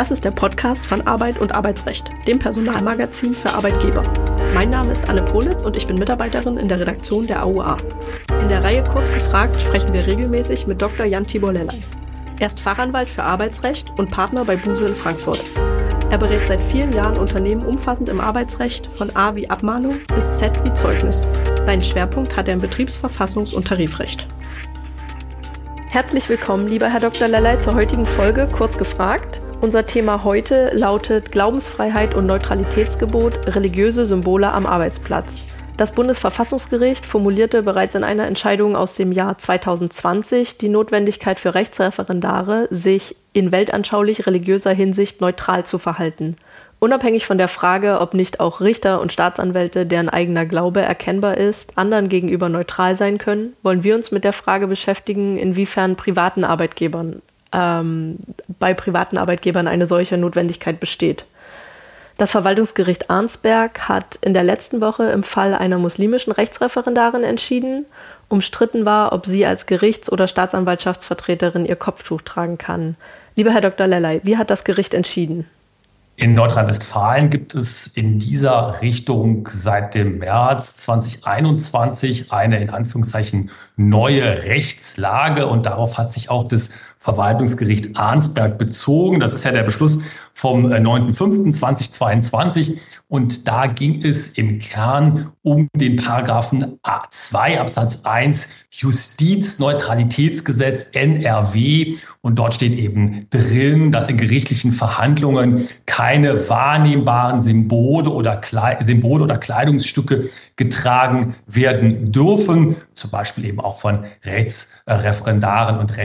Das ist der Podcast von Arbeit und Arbeitsrecht, dem Personalmagazin für Arbeitgeber. Mein Name ist Anne Politz und ich bin Mitarbeiterin in der Redaktion der AUA. In der Reihe Kurz gefragt sprechen wir regelmäßig mit Dr. Jan Tibor Lellay. Er ist Fachanwalt für Arbeitsrecht und Partner bei Buse in Frankfurt. Er berät seit vielen Jahren Unternehmen umfassend im Arbeitsrecht, von A wie Abmahnung bis Z wie Zeugnis. Seinen Schwerpunkt hat er im Betriebsverfassungs- und Tarifrecht. Herzlich willkommen, lieber Herr Dr. Lellay, zur heutigen Folge Kurz gefragt. Unser Thema heute lautet Glaubensfreiheit und Neutralitätsgebot, religiöse Symbole am Arbeitsplatz. Das Bundesverfassungsgericht formulierte bereits in einer Entscheidung aus dem Jahr 2020 die Notwendigkeit für Rechtsreferendare, sich in weltanschaulich religiöser Hinsicht neutral zu verhalten. Unabhängig von der Frage, ob nicht auch Richter und Staatsanwälte, deren eigener Glaube erkennbar ist, anderen gegenüber neutral sein können, wollen wir uns mit der Frage beschäftigen, inwiefern privaten Arbeitgebern ähm, bei privaten Arbeitgebern eine solche Notwendigkeit besteht. Das Verwaltungsgericht Arnsberg hat in der letzten Woche im Fall einer muslimischen Rechtsreferendarin entschieden. Umstritten war, ob sie als Gerichts- oder Staatsanwaltschaftsvertreterin ihr Kopftuch tragen kann. Lieber Herr Dr. Lellay, wie hat das Gericht entschieden? In Nordrhein-Westfalen gibt es in dieser Richtung seit dem März 2021 eine in Anführungszeichen neue Rechtslage und darauf hat sich auch das Verwaltungsgericht Arnsberg bezogen. Das ist ja der Beschluss vom 9.5.2022 äh, und da ging es im Kern um den Paragraphen A2 Absatz 1 Justizneutralitätsgesetz NRW und dort steht eben drin, dass in gerichtlichen Verhandlungen keine wahrnehmbaren Symbole oder, Kle Symbole oder Kleidungsstücke getragen werden dürfen, zum Beispiel eben auch von Rechtsreferendaren und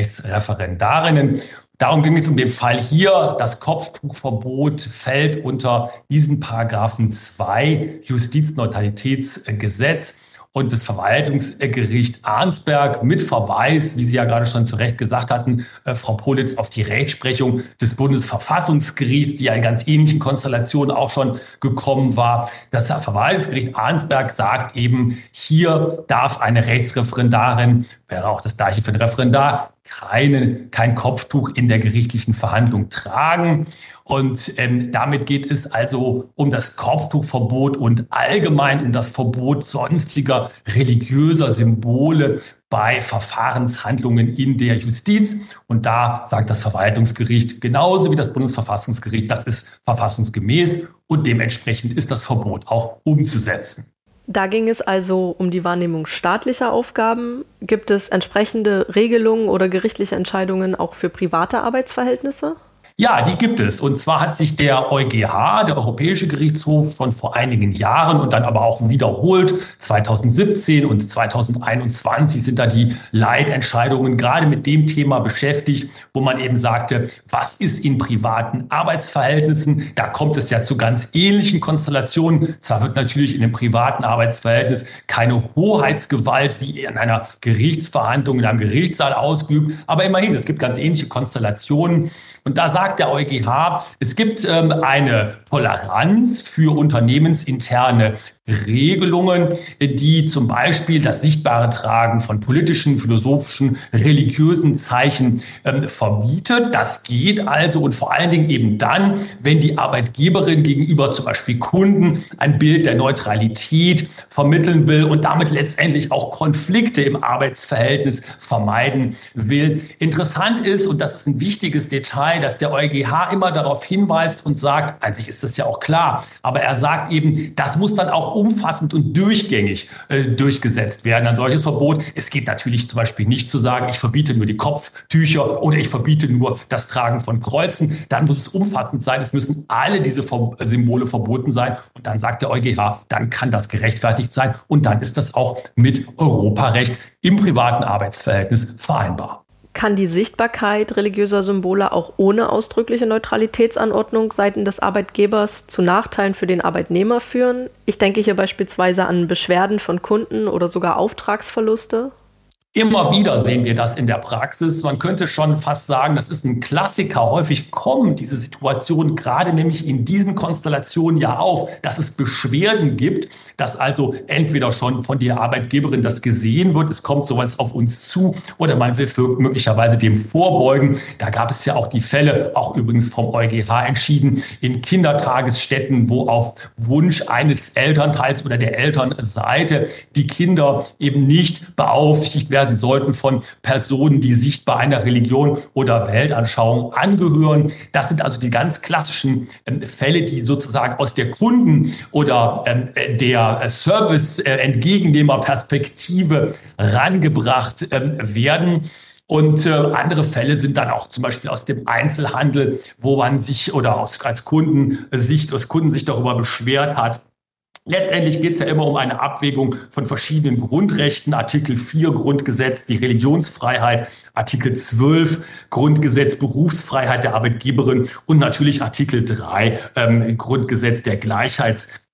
Rechtsreferendarinnen. Darum ging es um den Fall hier. Das Kopftuchverbot fällt unter diesen Paragraphen 2 Justizneutralitätsgesetz und das Verwaltungsgericht Arnsberg mit Verweis, wie Sie ja gerade schon zu Recht gesagt hatten, äh, Frau Politz, auf die Rechtsprechung des Bundesverfassungsgerichts, die ja in ganz ähnlichen Konstellationen auch schon gekommen war. Das Verwaltungsgericht Arnsberg sagt eben, hier darf eine Rechtsreferendarin, wäre auch das gleiche für ein Referendar, keine, kein Kopftuch in der gerichtlichen Verhandlung tragen. Und ähm, damit geht es also um das Kopftuchverbot und allgemein um das Verbot sonstiger religiöser Symbole bei Verfahrenshandlungen in der Justiz. Und da sagt das Verwaltungsgericht genauso wie das Bundesverfassungsgericht, das ist verfassungsgemäß und dementsprechend ist das Verbot auch umzusetzen. Da ging es also um die Wahrnehmung staatlicher Aufgaben. Gibt es entsprechende Regelungen oder gerichtliche Entscheidungen auch für private Arbeitsverhältnisse? Ja, die gibt es. Und zwar hat sich der EuGH, der Europäische Gerichtshof, schon vor einigen Jahren und dann aber auch wiederholt, 2017 und 2021 sind da die Leitentscheidungen gerade mit dem Thema beschäftigt, wo man eben sagte, was ist in privaten Arbeitsverhältnissen? Da kommt es ja zu ganz ähnlichen Konstellationen. Zwar wird natürlich in einem privaten Arbeitsverhältnis keine Hoheitsgewalt wie in einer Gerichtsverhandlung in einem Gerichtssaal ausgeübt, aber immerhin, es gibt ganz ähnliche Konstellationen. Und da sagt der EuGH, es gibt ähm, eine Toleranz für unternehmensinterne Regelungen, die zum Beispiel das sichtbare Tragen von politischen, philosophischen, religiösen Zeichen ähm, verbietet. Das geht also und vor allen Dingen eben dann, wenn die Arbeitgeberin gegenüber zum Beispiel Kunden ein Bild der Neutralität vermitteln will und damit letztendlich auch Konflikte im Arbeitsverhältnis vermeiden will. Interessant ist, und das ist ein wichtiges Detail, dass der EuGH immer darauf hinweist und sagt, an sich ist das ja auch klar, aber er sagt eben, das muss dann auch umfassend und durchgängig äh, durchgesetzt werden, ein solches Verbot. Es geht natürlich zum Beispiel nicht zu sagen, ich verbiete nur die Kopftücher oder ich verbiete nur das Tragen von Kreuzen. Dann muss es umfassend sein. Es müssen alle diese Ver Symbole verboten sein. Und dann sagt der EuGH, dann kann das gerechtfertigt sein. Und dann ist das auch mit Europarecht im privaten Arbeitsverhältnis vereinbar. Kann die Sichtbarkeit religiöser Symbole auch ohne ausdrückliche Neutralitätsanordnung seitens des Arbeitgebers zu Nachteilen für den Arbeitnehmer führen? Ich denke hier beispielsweise an Beschwerden von Kunden oder sogar Auftragsverluste. Immer wieder sehen wir das in der Praxis. Man könnte schon fast sagen, das ist ein Klassiker. Häufig kommen diese Situationen gerade nämlich in diesen Konstellationen ja auf, dass es Beschwerden gibt, dass also entweder schon von der Arbeitgeberin das gesehen wird, es kommt sowas auf uns zu oder man will möglicherweise dem vorbeugen. Da gab es ja auch die Fälle, auch übrigens vom EuGH entschieden, in Kindertagesstätten, wo auf Wunsch eines Elternteils oder der Elternseite die Kinder eben nicht beaufsichtigt werden werden sollten von Personen, die sichtbar einer Religion oder Weltanschauung angehören. Das sind also die ganz klassischen ähm, Fälle, die sozusagen aus der Kunden- oder ähm, der Service-Entgegennehmerperspektive rangebracht ähm, werden. Und äh, andere Fälle sind dann auch zum Beispiel aus dem Einzelhandel, wo man sich oder aus, als Kundensicht, aus Kundensicht darüber beschwert hat, Letztendlich geht es ja immer um eine Abwägung von verschiedenen Grundrechten. Artikel 4 Grundgesetz, die Religionsfreiheit, Artikel 12 Grundgesetz, Berufsfreiheit der Arbeitgeberin und natürlich Artikel 3 ähm, Grundgesetz der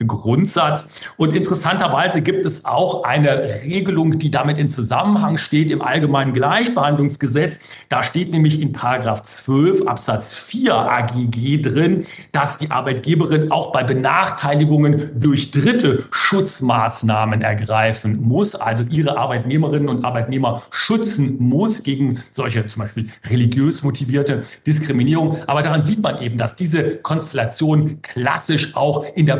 Gleichheitsgrundsatz. Und interessanterweise gibt es auch eine Regelung, die damit in Zusammenhang steht im Allgemeinen Gleichbehandlungsgesetz. Da steht nämlich in Paragraph 12 Absatz 4 AGG drin, dass die Arbeitgeberin auch bei Benachteiligungen durch Dritte Schutzmaßnahmen ergreifen muss, also ihre Arbeitnehmerinnen und Arbeitnehmer schützen muss gegen solche zum Beispiel religiös motivierte Diskriminierung. Aber daran sieht man eben, dass diese Konstellationen klassisch auch in der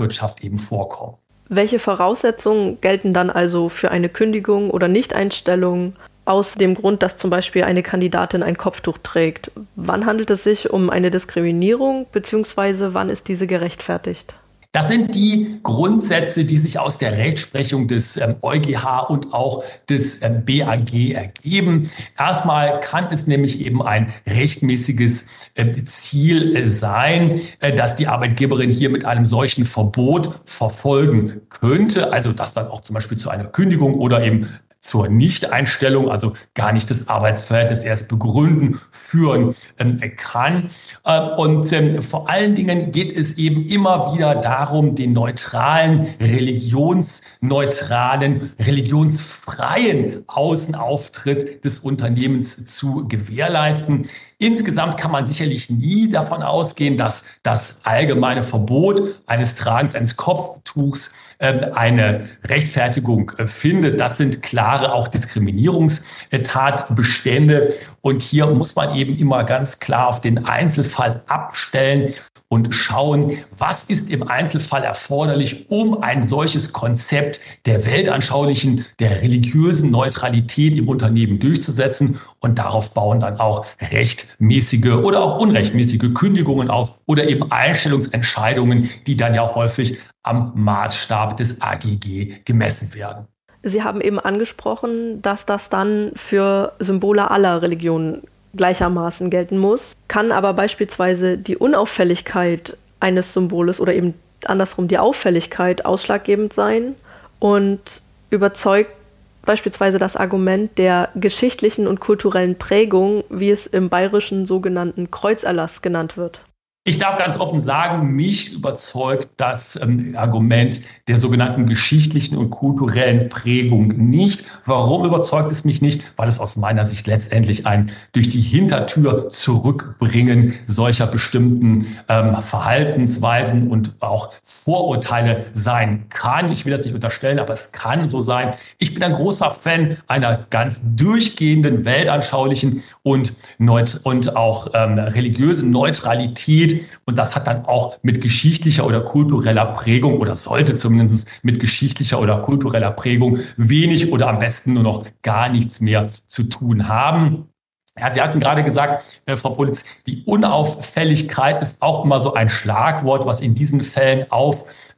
Privatwirtschaft eben vorkommen. Welche Voraussetzungen gelten dann also für eine Kündigung oder Nichteinstellung aus dem Grund, dass zum Beispiel eine Kandidatin ein Kopftuch trägt? Wann handelt es sich um eine Diskriminierung bzw. wann ist diese gerechtfertigt? Das sind die Grundsätze, die sich aus der Rechtsprechung des ähm, EuGH und auch des ähm, BAG ergeben. Erstmal kann es nämlich eben ein rechtmäßiges äh, Ziel äh, sein, äh, dass die Arbeitgeberin hier mit einem solchen Verbot verfolgen könnte. Also dass dann auch zum Beispiel zu einer Kündigung oder eben zur Nichteinstellung, also gar nicht das Arbeitsverhältnis erst begründen, führen ähm, kann. Äh, und ähm, vor allen Dingen geht es eben immer wieder darum, den neutralen, religionsneutralen, religionsfreien Außenauftritt des Unternehmens zu gewährleisten. Insgesamt kann man sicherlich nie davon ausgehen, dass das allgemeine Verbot eines Tragens eines Kopftuchs äh, eine Rechtfertigung äh, findet. Das sind klare auch Diskriminierungstatbestände. Und hier muss man eben immer ganz klar auf den Einzelfall abstellen und schauen, was ist im Einzelfall erforderlich, um ein solches Konzept der weltanschaulichen, der religiösen Neutralität im Unternehmen durchzusetzen. Und darauf bauen dann auch rechtmäßige oder auch unrechtmäßige Kündigungen auf oder eben Einstellungsentscheidungen, die dann ja häufig am Maßstab des AGG gemessen werden. Sie haben eben angesprochen, dass das dann für Symbole aller Religionen gleichermaßen gelten muss, kann aber beispielsweise die Unauffälligkeit eines Symboles oder eben andersrum die Auffälligkeit ausschlaggebend sein und überzeugt beispielsweise das Argument der geschichtlichen und kulturellen Prägung, wie es im bayerischen sogenannten Kreuzerlass genannt wird. Ich darf ganz offen sagen, mich überzeugt das ähm, Argument der sogenannten geschichtlichen und kulturellen Prägung nicht. Warum überzeugt es mich nicht? Weil es aus meiner Sicht letztendlich ein durch die Hintertür zurückbringen solcher bestimmten ähm, Verhaltensweisen und auch Vorurteile sein kann. Ich will das nicht unterstellen, aber es kann so sein. Ich bin ein großer Fan einer ganz durchgehenden weltanschaulichen und, und auch ähm, religiösen Neutralität geht. Und das hat dann auch mit geschichtlicher oder kultureller Prägung oder sollte zumindest mit geschichtlicher oder kultureller Prägung wenig oder am besten nur noch gar nichts mehr zu tun haben. Ja, Sie hatten gerade gesagt, äh, Frau Politz, die Unauffälligkeit ist auch immer so ein Schlagwort, was in diesen Fällen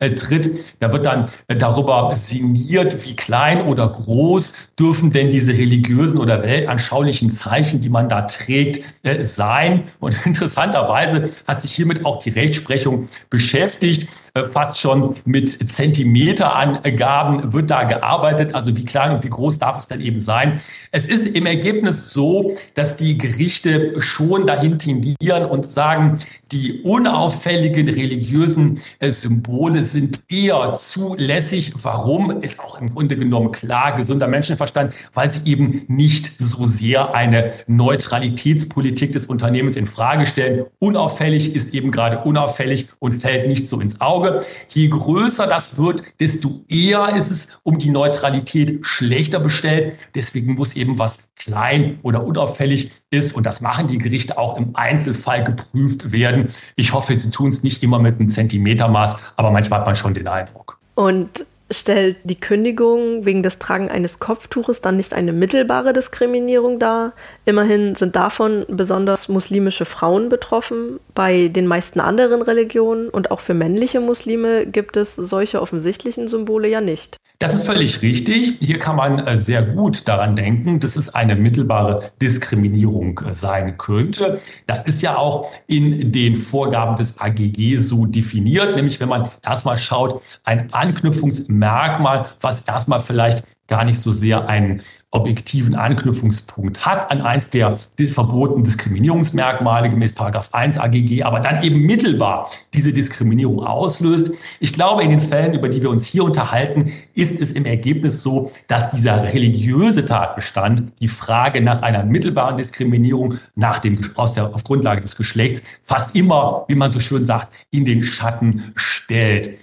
auftritt. Da wird dann äh, darüber sinniert, wie klein oder groß dürfen denn diese religiösen oder weltanschaulichen Zeichen, die man da trägt, äh, sein. Und interessanterweise hat sich hiermit auch die Rechtsprechung beschäftigt. äh, fast schon mit Zentimeterangaben wird da gearbeitet. Also wie klein und wie groß darf es denn eben sein? Es ist im Ergebnis so, dass die Gerichte schon dahin tendieren und sagen, die unauffälligen religiösen äh, Symbole sind eher zulässig. Warum? Ist auch im Grunde genommen klar, gesunder Menschenverstand, weil sie eben nicht so sehr eine Neutralitätspolitik des Unternehmens in Frage stellen. Unauffällig ist eben gerade unauffällig und fällt nicht so ins Auge. Je größer das wird, desto eher ist es um die Neutralität schlechter bestellt. Deswegen muss eben was klein oder unauffällig ist, und das machen die Gerichte auch im Einzelfall geprüft werden. Ich hoffe, sie tun es nicht immer mit einem Zentimetermaß, aber manchmal hat man schon den Eindruck. Und stellt die Kündigung wegen des Tragen eines Kopftuches dann nicht eine mittelbare Diskriminierung dar? Immerhin sind davon besonders muslimische Frauen betroffen. Bei den meisten anderen Religionen und auch für männliche Muslime gibt es solche offensichtlichen Symbole ja nicht. Das ist völlig richtig. Hier kann man äh, sehr gut daran denken, dass es eine mittelbare Diskriminierung äh, sein könnte. Das ist ja auch in den Vorgaben des AGG so definiert, nämlich wenn man erstmal schaut, ein Anknüpfungsmerkmal, was erstmal vielleicht gar nicht so sehr einen objektiven Anknüpfungspunkt hat an eins der verbotenen Diskriminierungsmerkmale gemäß 1 AGG, aber dann eben mittelbar diese Diskriminierung auslöst. Ich glaube, in den Fällen, über die wir uns hier unterhalten, ist es im Ergebnis so, dass dieser religiöse Tatbestand die Frage nach einer mittelbaren Diskriminierung nach dem, aus der, auf Grundlage des Geschlechts fast immer, wie man so schön sagt, in den Schatten stellt.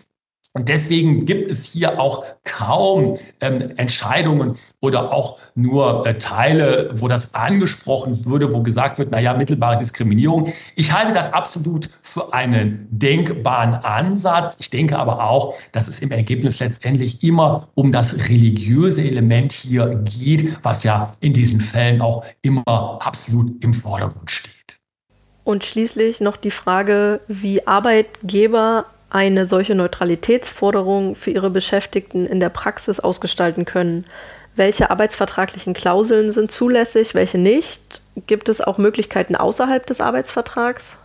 Und deswegen gibt es hier auch kaum ähm, Entscheidungen oder auch nur äh, Teile, wo das angesprochen würde, wo gesagt wird, naja, mittelbare Diskriminierung. Ich halte das absolut für einen denkbaren Ansatz. Ich denke aber auch, dass es im Ergebnis letztendlich immer um das religiöse Element hier geht, was ja in diesen Fällen auch immer absolut im Vordergrund steht. Und schließlich noch die Frage, wie Arbeitgeber eine solche Neutralitätsforderung für ihre Beschäftigten in der Praxis ausgestalten können. Welche arbeitsvertraglichen Klauseln sind zulässig, welche nicht? Gibt es auch Möglichkeiten außerhalb des Arbeitsvertrags?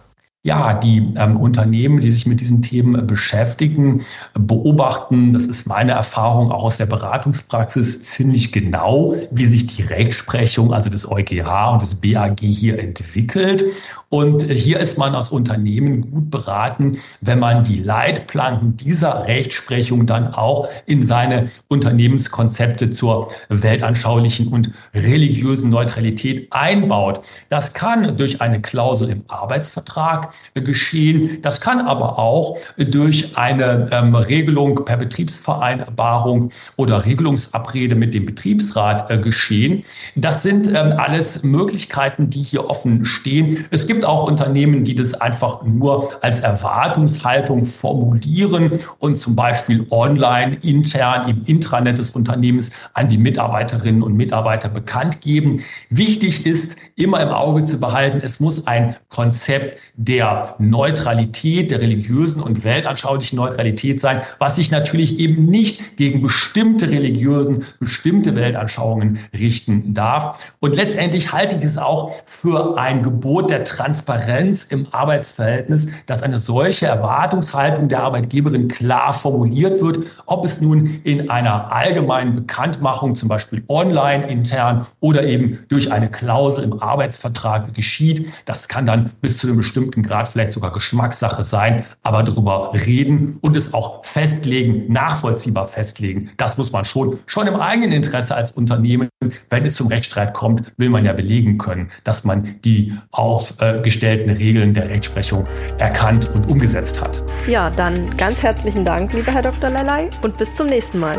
Ja, die ähm, Unternehmen, die sich mit diesen Themen beschäftigen, beobachten, das ist meine Erfahrung auch aus der Beratungspraxis, ziemlich genau, wie sich die Rechtsprechung, also des EuGH und des BAG hier entwickelt. Und hier ist man als Unternehmen gut beraten, wenn man die Leitplanken dieser Rechtsprechung dann auch in seine Unternehmenskonzepte zur weltanschaulichen und religiösen Neutralität einbaut. Das kann durch eine Klausel im Arbeitsvertrag geschehen. Das kann aber auch durch eine ähm, Regelung per Betriebsvereinbarung oder Regelungsabrede mit dem Betriebsrat äh, geschehen. Das sind ähm, alles Möglichkeiten, die hier offen stehen. Es gibt auch Unternehmen, die das einfach nur als Erwartungshaltung formulieren und zum Beispiel online, intern im Intranet des Unternehmens an die Mitarbeiterinnen und Mitarbeiter bekannt geben. Wichtig ist, immer im Auge zu behalten, es muss ein Konzept der der Neutralität, der religiösen und weltanschaulichen Neutralität sein, was sich natürlich eben nicht gegen bestimmte Religiösen, bestimmte Weltanschauungen richten darf. Und letztendlich halte ich es auch für ein Gebot der Transparenz im Arbeitsverhältnis, dass eine solche Erwartungshaltung der Arbeitgeberin klar formuliert wird, ob es nun in einer allgemeinen Bekanntmachung, zum Beispiel online intern oder eben durch eine Klausel im Arbeitsvertrag geschieht. Das kann dann bis zu einem bestimmten Grad Grad vielleicht sogar Geschmackssache sein, aber darüber reden und es auch festlegen, nachvollziehbar festlegen, das muss man schon, schon im eigenen Interesse als Unternehmen, wenn es zum Rechtsstreit kommt, will man ja belegen können, dass man die aufgestellten Regeln der Rechtsprechung erkannt und umgesetzt hat. Ja, dann ganz herzlichen Dank, lieber Herr Dr. Lalai, und bis zum nächsten Mal.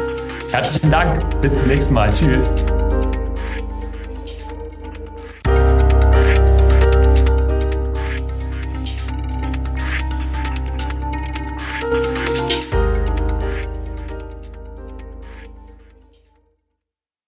Herzlichen Dank, bis zum nächsten Mal. Tschüss.